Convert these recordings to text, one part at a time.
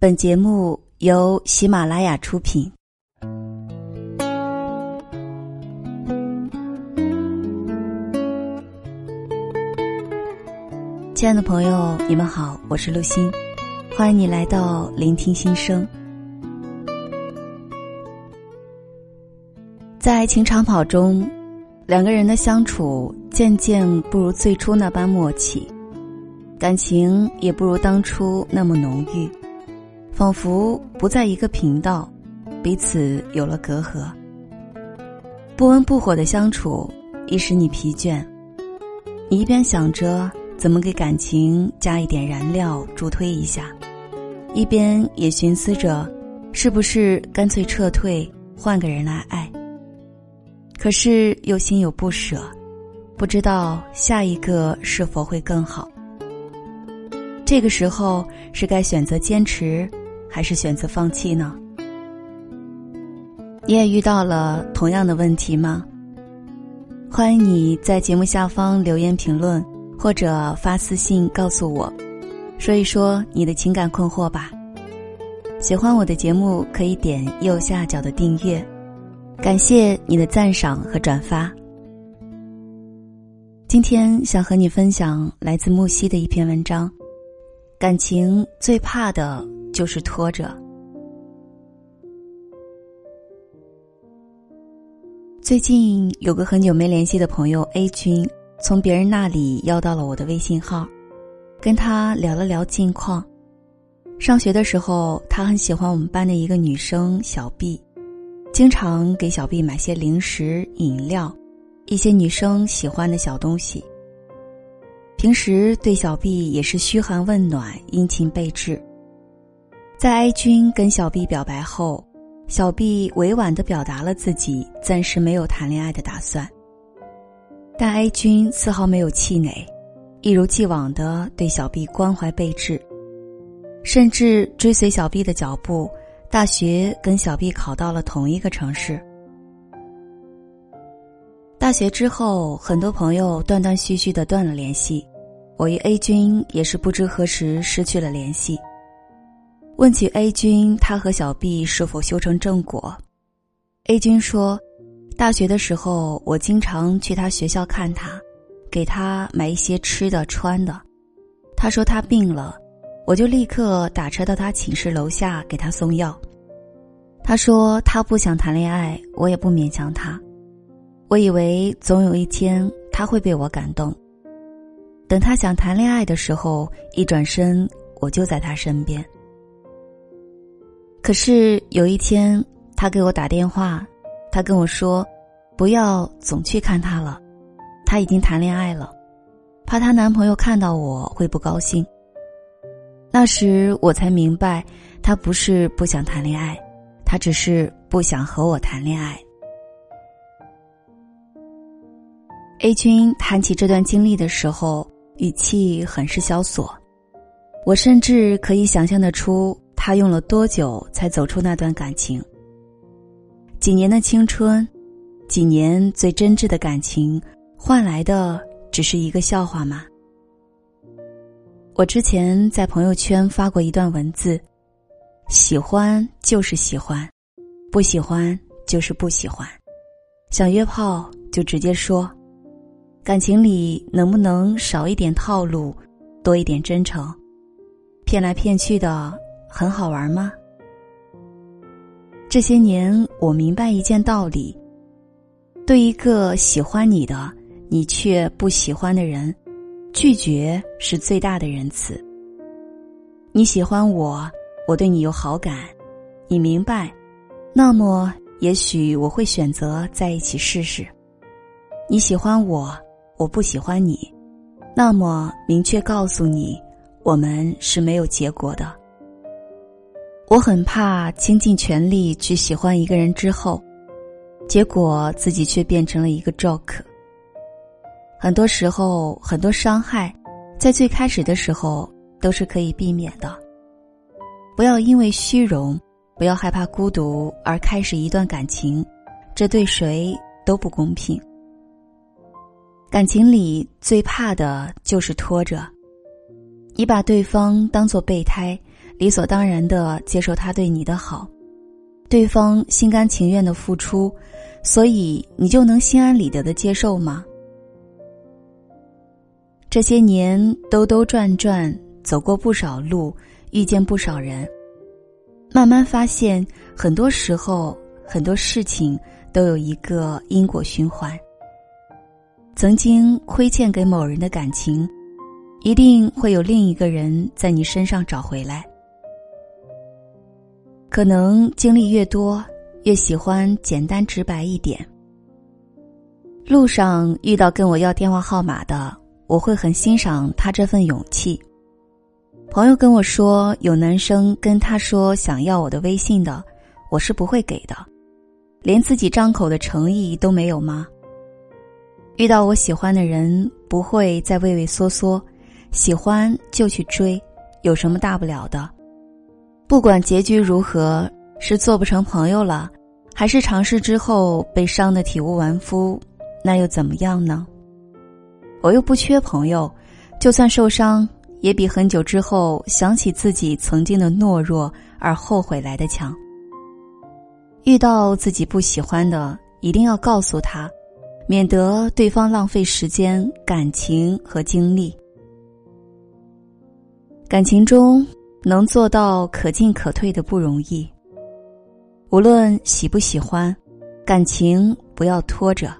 本节目由喜马拉雅出品。亲爱的朋友，你们好，我是陆欣，欢迎你来到聆听心声。在情长跑中，两个人的相处渐渐不如最初那般默契，感情也不如当初那么浓郁。仿佛不在一个频道，彼此有了隔阂。不温不火的相处，已使你疲倦。你一边想着怎么给感情加一点燃料助推一下，一边也寻思着，是不是干脆撤退，换个人来爱。可是又心有不舍，不知道下一个是否会更好。这个时候是该选择坚持。还是选择放弃呢？你也遇到了同样的问题吗？欢迎你在节目下方留言评论，或者发私信告诉我，说一说你的情感困惑吧。喜欢我的节目，可以点右下角的订阅。感谢你的赞赏和转发。今天想和你分享来自木西的一篇文章：感情最怕的。就是拖着。最近有个很久没联系的朋友 A 君，从别人那里要到了我的微信号，跟他聊了聊近况。上学的时候，他很喜欢我们班的一个女生小 B，经常给小 B 买些零食、饮料，一些女生喜欢的小东西。平时对小 B 也是嘘寒问暖、殷勤备至。在 A 君跟小 B 表白后，小 B 委婉的表达了自己暂时没有谈恋爱的打算。但 A 君丝毫没有气馁，一如既往的对小 B 关怀备至，甚至追随小 B 的脚步，大学跟小 B 考到了同一个城市。大学之后，很多朋友断断续续的断了联系，我与 A 君也是不知何时失去了联系。问起 A 君，他和小 B 是否修成正果？A 君说，大学的时候，我经常去他学校看他，给他买一些吃的穿的。他说他病了，我就立刻打车到他寝室楼下给他送药。他说他不想谈恋爱，我也不勉强他。我以为总有一天他会被我感动。等他想谈恋爱的时候，一转身，我就在他身边。可是有一天，他给我打电话，他跟我说：“不要总去看他了，他已经谈恋爱了，怕她男朋友看到我会不高兴。”那时我才明白，他不是不想谈恋爱，他只是不想和我谈恋爱。A 君谈起这段经历的时候，语气很是萧索，我甚至可以想象得出。他用了多久才走出那段感情？几年的青春，几年最真挚的感情，换来的只是一个笑话吗？我之前在朋友圈发过一段文字：喜欢就是喜欢，不喜欢就是不喜欢，想约炮就直接说。感情里能不能少一点套路，多一点真诚？骗来骗去的。很好玩吗？这些年，我明白一件道理：对一个喜欢你的，你却不喜欢的人，拒绝是最大的仁慈。你喜欢我，我对你有好感，你明白，那么也许我会选择在一起试试。你喜欢我，我不喜欢你，那么明确告诉你，我们是没有结果的。我很怕倾尽全力去喜欢一个人之后，结果自己却变成了一个 joke。很多时候，很多伤害，在最开始的时候都是可以避免的。不要因为虚荣，不要害怕孤独而开始一段感情，这对谁都不公平。感情里最怕的就是拖着，你把对方当做备胎。理所当然的接受他对你的好，对方心甘情愿的付出，所以你就能心安理得的接受吗？这些年兜兜转转，走过不少路，遇见不少人，慢慢发现，很多时候很多事情都有一个因果循环。曾经亏欠给某人的感情，一定会有另一个人在你身上找回来。可能经历越多，越喜欢简单直白一点。路上遇到跟我要电话号码的。我会很欣赏他这份勇气。朋友跟我说，有男生跟他说想要我的微信的，我是不会给的，连自己张口的诚意都没有吗？遇到我喜欢的人，不会再畏畏缩缩，喜欢就去追，有什么大不了的？不管结局如何，是做不成朋友了，还是尝试之后被伤得体无完肤，那又怎么样呢？我又不缺朋友，就算受伤，也比很久之后想起自己曾经的懦弱而后悔来的强。遇到自己不喜欢的，一定要告诉他，免得对方浪费时间、感情和精力。感情中能做到可进可退的不容易。无论喜不喜欢，感情不要拖着，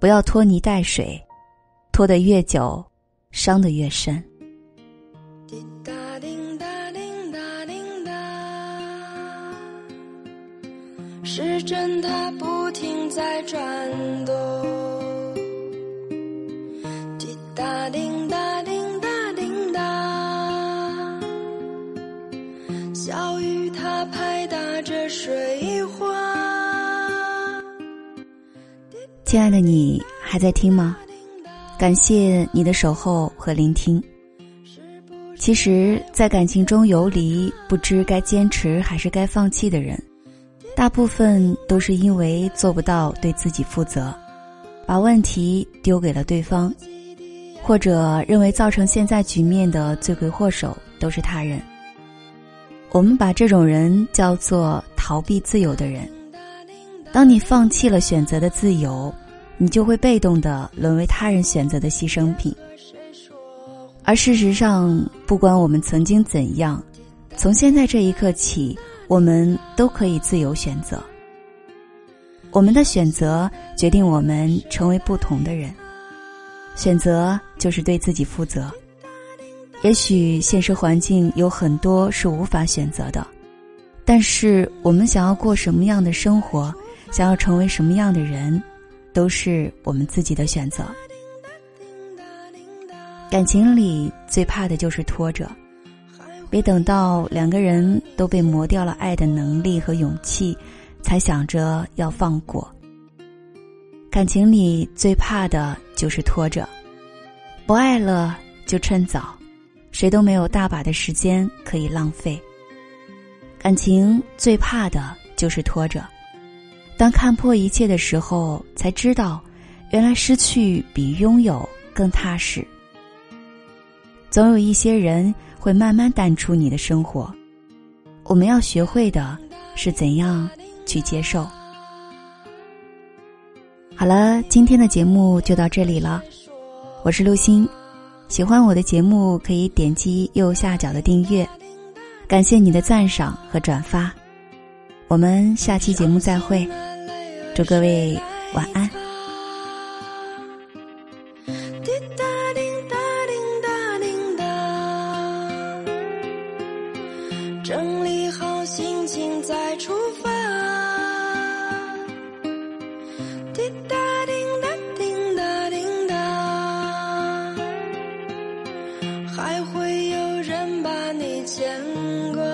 不要拖泥带水。拖得越久，伤得越深。滴答滴答滴答滴答，时针它不停在转动。拍打着水花。亲爱的，你还在听吗？感谢你的守候和聆听。其实，在感情中游离，不知该坚持还是该放弃的人，大部分都是因为做不到对自己负责，把问题丢给了对方，或者认为造成现在局面的罪魁祸首都是他人。我们把这种人叫做逃避自由的人。当你放弃了选择的自由。你就会被动的沦为他人选择的牺牲品，而事实上，不管我们曾经怎样，从现在这一刻起，我们都可以自由选择。我们的选择决定我们成为不同的人，选择就是对自己负责。也许现实环境有很多是无法选择的，但是我们想要过什么样的生活，想要成为什么样的人。都是我们自己的选择。感情里最怕的就是拖着，别等到两个人都被磨掉了爱的能力和勇气，才想着要放过。感情里最怕的就是拖着，不爱了就趁早，谁都没有大把的时间可以浪费。感情最怕的就是拖着。当看破一切的时候，才知道，原来失去比拥有更踏实。总有一些人会慢慢淡出你的生活，我们要学会的是怎样去接受。好了，今天的节目就到这里了，我是陆星，喜欢我的节目可以点击右下角的订阅，感谢你的赞赏和转发，我们下期节目再会。祝各位晚安。滴答滴答牵挂